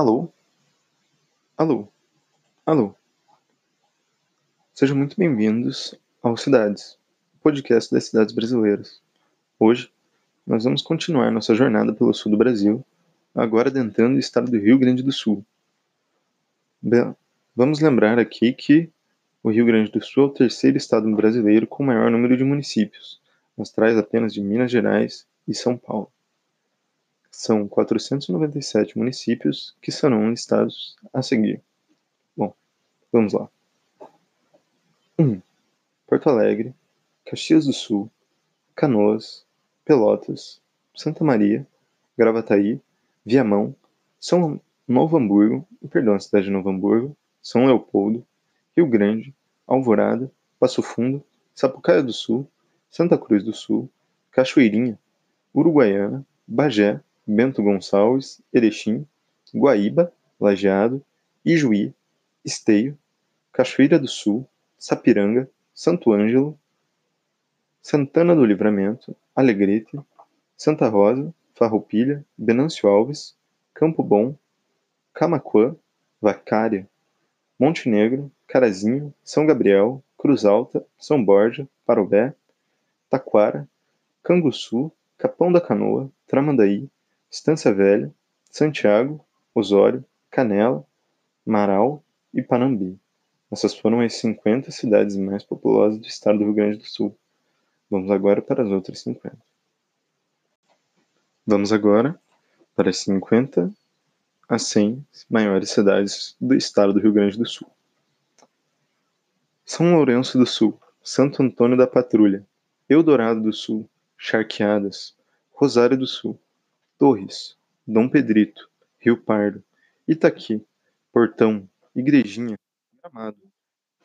Alô? Alô? Alô? Sejam muito bem-vindos ao Cidades, o podcast das cidades brasileiras. Hoje, nós vamos continuar nossa jornada pelo sul do Brasil, agora adentrando o estado do Rio Grande do Sul. Bem, vamos lembrar aqui que o Rio Grande do Sul é o terceiro estado brasileiro com maior número de municípios, atrás apenas de Minas Gerais e São Paulo. São 497 municípios que serão listados a seguir. Bom, vamos lá. 1. Um, Porto Alegre, Caxias do Sul, Canoas, Pelotas, Santa Maria, Gravataí, Viamão, São Novo Hamburgo, perdão, a cidade de Novo Hamburgo, São Leopoldo, Rio Grande, Alvorada, Passo Fundo, Sapucaia do Sul, Santa Cruz do Sul, Cachoeirinha, Uruguaiana, Bagé, Bento Gonçalves, Erechim, Guaíba, Lajeado, Ijuí, Esteio, Cachoeira do Sul, Sapiranga, Santo Ângelo, Santana do Livramento, Alegrete, Santa Rosa, Farroupilha, Venâncio Alves, Campo Bom, Camaquã, Vacária, Montenegro, Carazinho, São Gabriel, Cruz Alta, São Borja, Parobé, Taquara, Canguçu, Capão da Canoa, Tramandaí, Estância Velha, Santiago, Osório, Canela, Marau e Panambi. Essas foram as 50 cidades mais populosas do estado do Rio Grande do Sul. Vamos agora para as outras 50. Vamos agora para as 50 a 100 maiores cidades do estado do Rio Grande do Sul. São Lourenço do Sul, Santo Antônio da Patrulha, Eldorado do Sul, Charqueadas, Rosário do Sul, Torres, Dom Pedrito, Rio Pardo, Itaqui, Portão, Igrejinha, Gramado,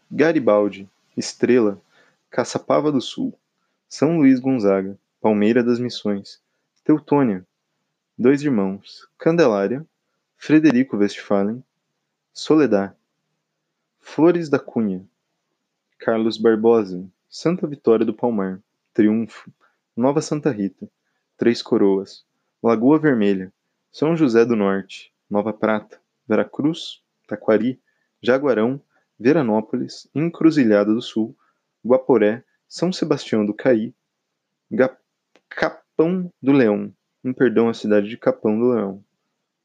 Garibaldi, Estrela, Caçapava do Sul, São Luís Gonzaga, Palmeira das Missões, Teutônia, Dois Irmãos, Candelária, Frederico Westphalen, Soledad, Flores da Cunha, Carlos Barbosa, Santa Vitória do Palmar, Triunfo, Nova Santa Rita, Três Coroas, Lagoa Vermelha, São José do Norte, Nova Prata, Veracruz, Taquari, Jaguarão, Veranópolis, Encruzilhada do Sul, Guaporé, São Sebastião do Caí, Capão do Leão, um perdão à cidade de Capão do Leão,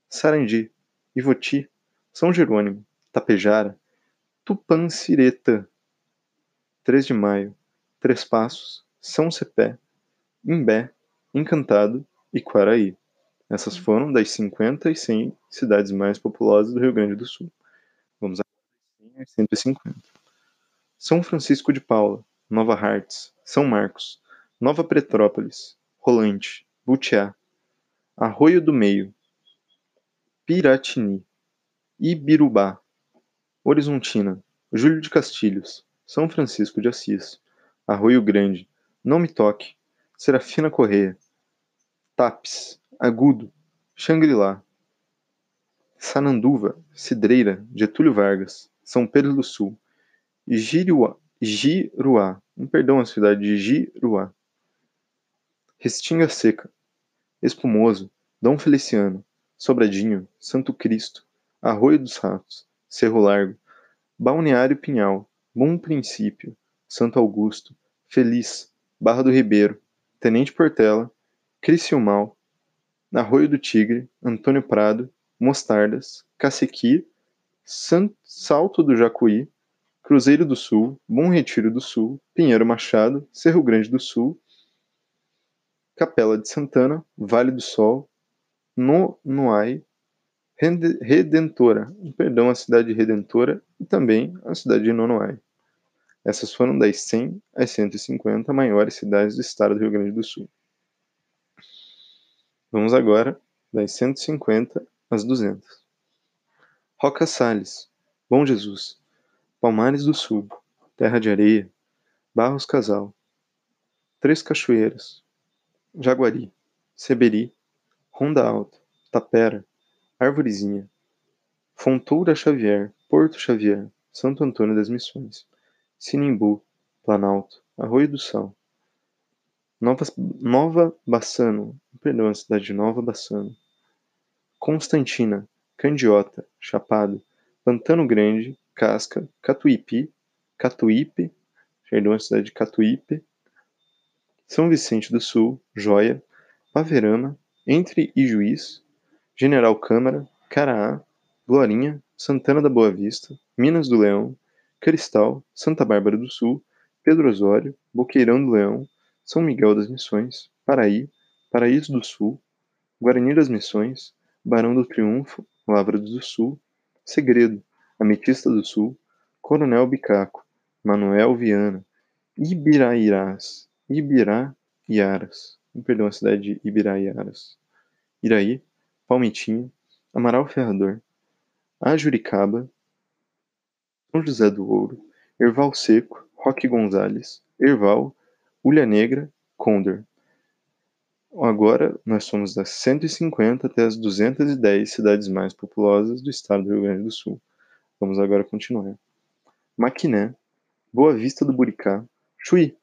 Sarandi, Ivoti, São Jerônimo, Tapejara, Tupancireta, 3 de Maio, Três Passos, São Cepé, Imbé, Encantado e Quaraí. Essas foram das 50 e 100 cidades mais populosas do Rio Grande do Sul. Vamos agora às 150. São Francisco de Paula, Nova Hartz, São Marcos, Nova Petrópolis, Rolante, Butiá, Arroio do Meio, Piratini, Ibirubá, Horizontina, Júlio de Castilhos, São Francisco de Assis, Arroio Grande, Não Me Toque, Serafina Correia, Tapes, Agudo, Xangri-Lá, Sananduva, Cidreira, Getúlio Vargas, São Pedro do Sul, Giruá, Giruá, um perdão à cidade de Giruá, Restinga Seca, Espumoso, Dom Feliciano, Sobradinho, Santo Cristo, Arroio dos Ratos, Cerro Largo, Balneário Pinhal, Bom Princípio, Santo Augusto, Feliz, Barra do Ribeiro, Tenente Portela, Criciúmal, Arroio do Tigre, Antônio Prado, Mostardas, Cacequi, Salto do Jacuí, Cruzeiro do Sul, Bom Retiro do Sul, Pinheiro Machado, Cerro Grande do Sul, Capela de Santana, Vale do Sol, Nonuai, Redentora, perdão, a cidade Redentora e também a cidade de Nonoai. Essas foram das 100 às 150 maiores cidades do estado do Rio Grande do Sul. Vamos agora das 150 às 200. Roca Sales, Bom Jesus, Palmares do Sul, Terra de Areia, Barros Casal, Três Cachoeiras, Jaguari, Seberi, Ronda Alta, Tapera, Arvorezinha, Fontoura Xavier, Porto Xavier, Santo Antônio das Missões, Sinimbu, Planalto, Arroio do Sal, Nova, Nova Bassano, perdão, a cidade de Nova Bassano, Constantina, Candiota, Chapada, Pantano Grande, Casca, Catuípe, Catuípe, perdão, a cidade de Catuípe, São Vicente do Sul, Joia, Paverama, Entre Ijuís, General Câmara, Caraá, Glorinha, Santana da Boa Vista, Minas do Leão, Cristal, Santa Bárbara do Sul, Pedro Osório, Boqueirão do Leão, São Miguel das Missões, Paraí, Paraíso do Sul, Guarani das Missões, Barão do Triunfo, Lavras do Sul, Segredo, Ametista do Sul, Coronel Bicaco, Manuel Viana, Ibirairás, Ibiraiaras, perdão, a cidade de Ibiraiaras, Iraí, Palmitinho, Amaral Ferrador, Ajuricaba, São José do Ouro, Erval Seco, Roque Gonzales, Erval, Ulha Negra, Condor. Agora nós somos das 150 até as 210 cidades mais populosas do estado do Rio Grande do Sul. Vamos agora continuar. Maquiné, Boa Vista do Buricá, Chuí,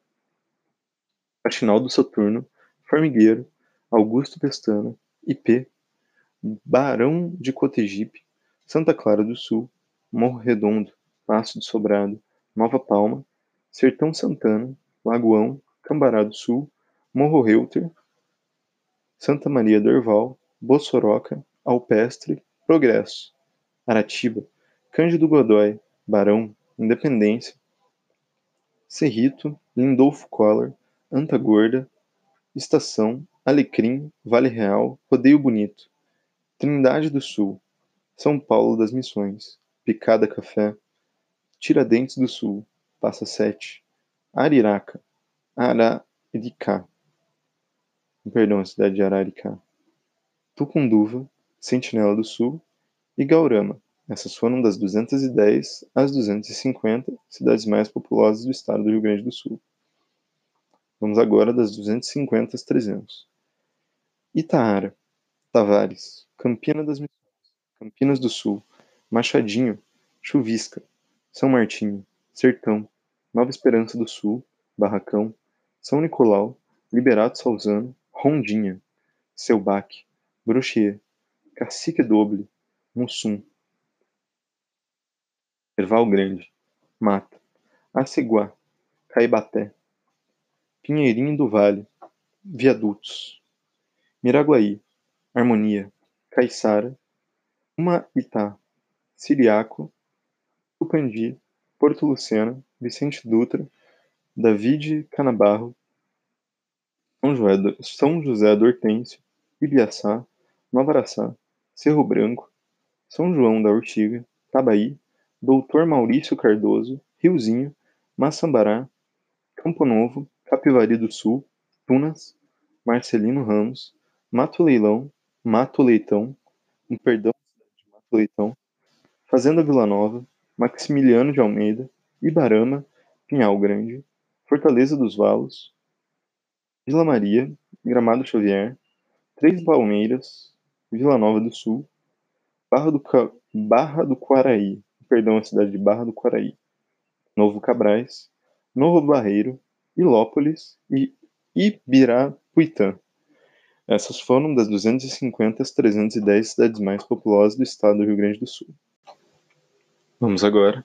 Faxinal do Soturno, Formigueiro, Augusto Pestana, IP, Barão de Cotegipe, Santa Clara do Sul, Morro Redondo, Passo de Sobrado, Nova Palma, Sertão Santana, Lagoão, Cambará do Sul, Morro Reuter, Santa Maria do Herval, Bossoroca, Alpestre, Progresso, Aratiba, Cândido Godói, Barão, Independência, Cerrito, Lindolfo Collor, Anta Gorda, Estação, Alecrim, Vale Real, Rodeio Bonito, Trindade do Sul, São Paulo das Missões, Picada Café, Tiradentes do Sul, Passa Sete, Ariraca, Araricá, perdão, a cidade de Araricá, Tucunduva, Sentinela do Sul e Gaurama. Essas foram das 210 às 250 cidades mais populosas do estado do Rio Grande do Sul. Vamos agora das 250 às 300. Itaara, Tavares, Campina das Missões, Campinas do Sul, Machadinho, Chuvisca, São Martinho, Sertão, Nova Esperança do Sul, Barracão, São Nicolau, Liberato Salzano, Rondinha, Selbac, Brochier, Cacique Doble, Mussum, Erval Grande, Mata, Aceguá, Caibaté, Pinheirinho do Vale, Viadutos, Miraguaí, Harmonia, Caiçara, Humaitá, Siriaco, Tupandi, Porto Lucena, Vicente Dutra, David Canabarro, São José do Hortêncio, Ibiaçá, Nova Araçá, Cerro Branco, São João da Urtiga, Tabaí, Doutor Maurício Cardoso, Riozinho, Maçambará, Campo Novo, Capivari do Sul, Tunas, Marcelino Ramos, Mato Leilão, Mato Leitão, um perdão de Mato Leitão, Fazenda Vila Nova, Maximiliano de Almeida, Ibarama, Pinhal Grande, Fortaleza dos Valos, Vila Maria, Gramado Xavier, Três Palmeiras, Vila Nova do Sul, Barra do, Ca... Barra do Quaraí, perdão, a cidade de Barra do Quaraí, Novo Cabrais, Novo Barreiro, Ilópolis e Ibirapuitã. Essas foram das 250 às 310 cidades mais populosas do estado do Rio Grande do Sul. Vamos agora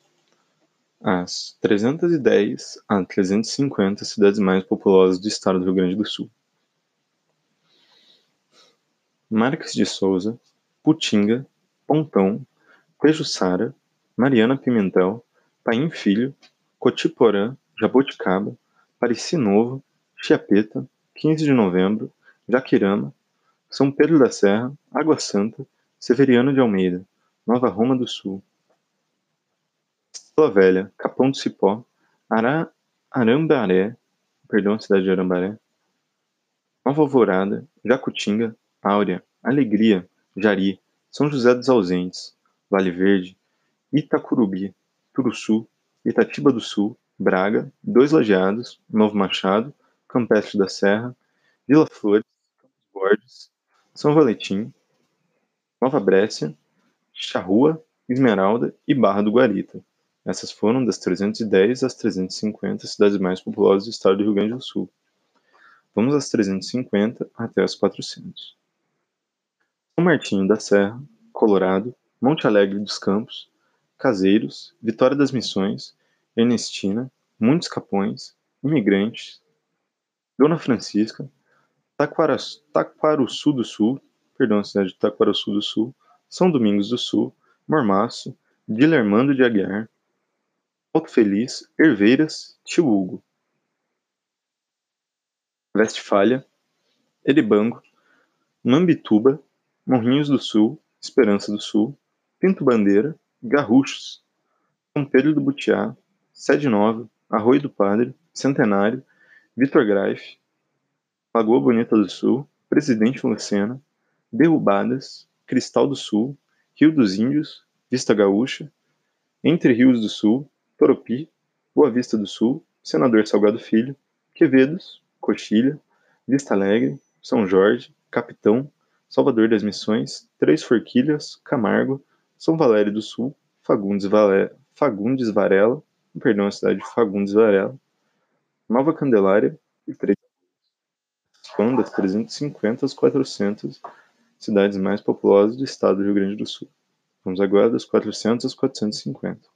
às 310 a 350 cidades mais populosas do estado do Rio Grande do Sul. Marques de Souza, Putinga, Pontão, Pejuçara, Mariana Pimentel, Paim Filho, Cotiporã, Jaboticaba, Pareci Novo, Chiapeta, 15 de novembro, Jaquirama, São Pedro da Serra, Água Santa, Severiano de Almeida, Nova Roma do Sul, Estrela Velha, Capão do Cipó, Ara, Arambaré, perdão, cidade de Arambaré, Nova Alvorada, Jacutinga, Áurea, Alegria, Jari, São José dos Ausentes, Vale Verde, Itacurubi, Turuçu, Itatiba do Sul, Braga, Dois Lajeados, Novo Machado, Campestre da Serra, Vila Flores, Campos Borges, São Valentim, Nova Brécia, Charrua, Esmeralda e Barra do Guarita. Essas foram das 310 às 350 cidades mais populosas do estado do Rio Grande do Sul. Vamos às 350 até as 400. São Martinho da Serra, Colorado, Monte Alegre dos Campos, Caseiros, Vitória das Missões, Ernestina, Muitos Capões, Imigrantes, Dona Francisca, Taquaruçu do Sul, perdão, a cidade de Taquaruçu do Sul, São Domingos do Sul, Mormaço, Dilermando de Aguiar, Alto Feliz, Herveiras, Tio Hugo. Westfália, Eribango, Mambituba, Morrinhos do Sul, Esperança do Sul, Pinto Bandeira, Garruchos, São Pedro do Butiá, Sede Nova, Arroio do Padre, Centenário, Vitor Greif, Lagoa Bonita do Sul, Presidente Lucena, Derrubadas, Cristal do Sul, Rio dos Índios, Vista Gaúcha, Entre Rios do Sul, Toropi, Boa Vista do Sul, Senador Salgado Filho, Quevedos, Coxilha, Vista Alegre, São Jorge, Capitão, Salvador das Missões, Três Forquilhas, Camargo, São Valério do Sul, Fagundes, Valé, Fagundes Varela, perdão, a cidade de Fagundes Varela, Nova Candelária e Três foram das 350 às 400 cidades mais populosas do estado do Rio Grande do Sul. Vamos agora das 400 às 450.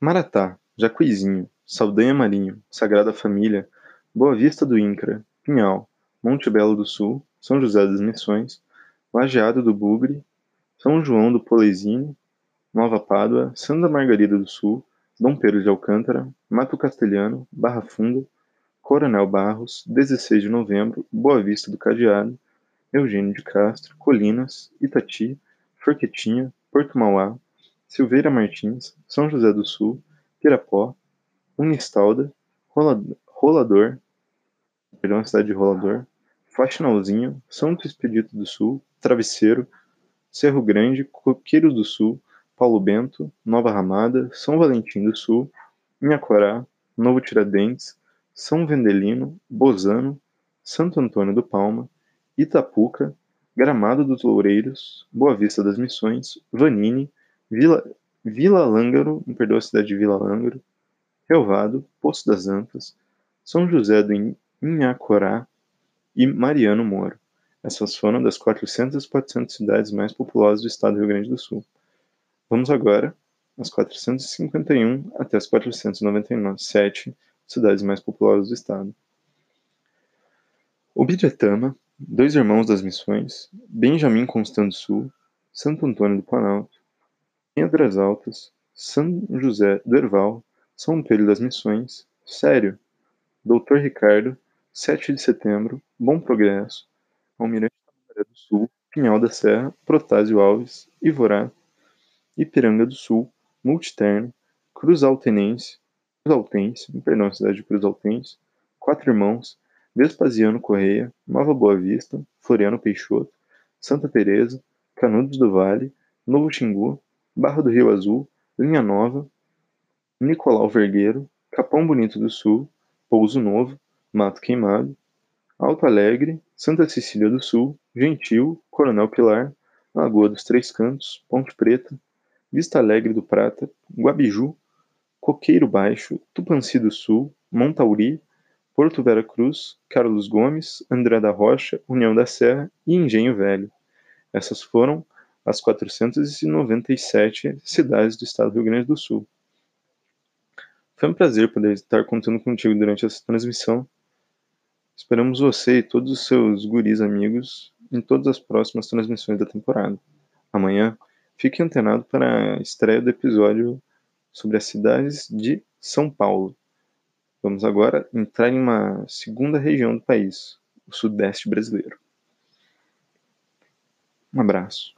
Maratá, Jacuizinho, Saldanha Marinho, Sagrada Família, Boa Vista do Incra, Pinhal, Monte Belo do Sul, São José das Missões, Lajeado do Bugre, São João do Polesine, Nova Pádua, Santa Margarida do Sul, Dom Pedro de Alcântara, Mato Castelhano, Barra Funda, Coronel Barros, 16 de novembro, Boa Vista do Cadeado, Eugênio de Castro, Colinas, Itati, Forquetinha, Porto Mauá, Silveira Martins, São José do Sul, Pirapó, Unistalda, Rolador, perdão, cidade de Rolador, Faxinalzinho, Santo Expedito do Sul, Travesseiro, Cerro Grande, Coqueiro do Sul, Paulo Bento, Nova Ramada, São Valentim do Sul, Inhacorá, Novo Tiradentes, são Vendelino, Bozano, Santo Antônio do Palma, Itapuca, Gramado dos Loureiros, Boa Vista das Missões, Vanini, Vila, Vila Lângaro, me perdoa a cidade de Vila Lângaro, Relvado, Poço das Antas, São José do Inhacorá e Mariano Moro. Essas foram das 400 a 400 cidades mais populosas do estado do Rio Grande do Sul. Vamos agora às 451 até as 497 cidades mais populosas do estado. Ubiretama, dois irmãos das missões, Benjamin Constando Sul, Santo Antônio do Planalto, Pedras Altas, São José do Erval, São Pedro das Missões, Sério, Doutor Ricardo, 7 de setembro, Bom Progresso, Almirante da do Sul, Pinhal da Serra, Protásio Alves, Ivorá, Ipiranga do Sul, Multiterno, Cruz Altenense, Cruzaltense, perdão, cidade de Cruzaltense, Quatro Irmãos, Vespasiano Correia, Nova Boa Vista, Floriano Peixoto, Santa Teresa, Canudos do Vale, Novo Xingu, Barra do Rio Azul, Linha Nova, Nicolau Vergueiro, Capão Bonito do Sul, Pouso Novo, Mato Queimado, Alto Alegre, Santa Cecília do Sul, Gentil, Coronel Pilar, Lagoa dos Três Cantos, Ponte Preta, Vista Alegre do Prata, Guabiju, Coqueiro Baixo, Tupanci do Sul, Montauri, Porto Vera Cruz, Carlos Gomes, André da Rocha, União da Serra e Engenho Velho. Essas foram as 497 cidades do estado do Rio Grande do Sul. Foi um prazer poder estar contando contigo durante essa transmissão. Esperamos você e todos os seus guris amigos em todas as próximas transmissões da temporada. Amanhã, fique antenado para a estreia do episódio sobre as cidades de São Paulo. Vamos agora entrar em uma segunda região do país, o Sudeste brasileiro. Um abraço.